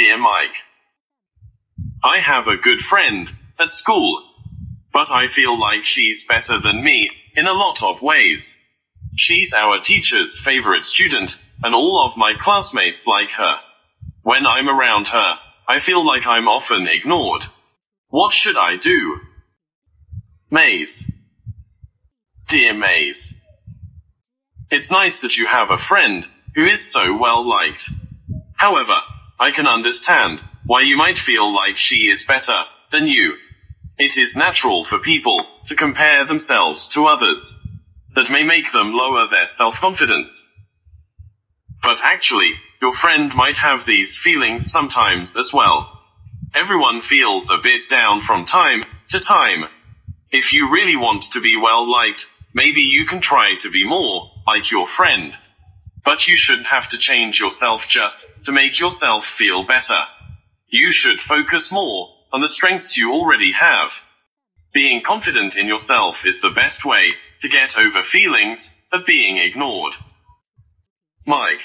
Dear Mike, I have a good friend at school, but I feel like she's better than me in a lot of ways. She's our teacher's favorite student, and all of my classmates like her. When I'm around her, I feel like I'm often ignored. What should I do? Maze. Dear Maze. It's nice that you have a friend who is so well liked. However, I can understand why you might feel like she is better than you. It is natural for people to compare themselves to others. That may make them lower their self-confidence. But actually, your friend might have these feelings sometimes as well. Everyone feels a bit down from time to time. If you really want to be well liked, maybe you can try to be more like your friend. But you shouldn't have to change yourself just to make yourself feel better. You should focus more on the strengths you already have. Being confident in yourself is the best way to get over feelings of being ignored. Mike.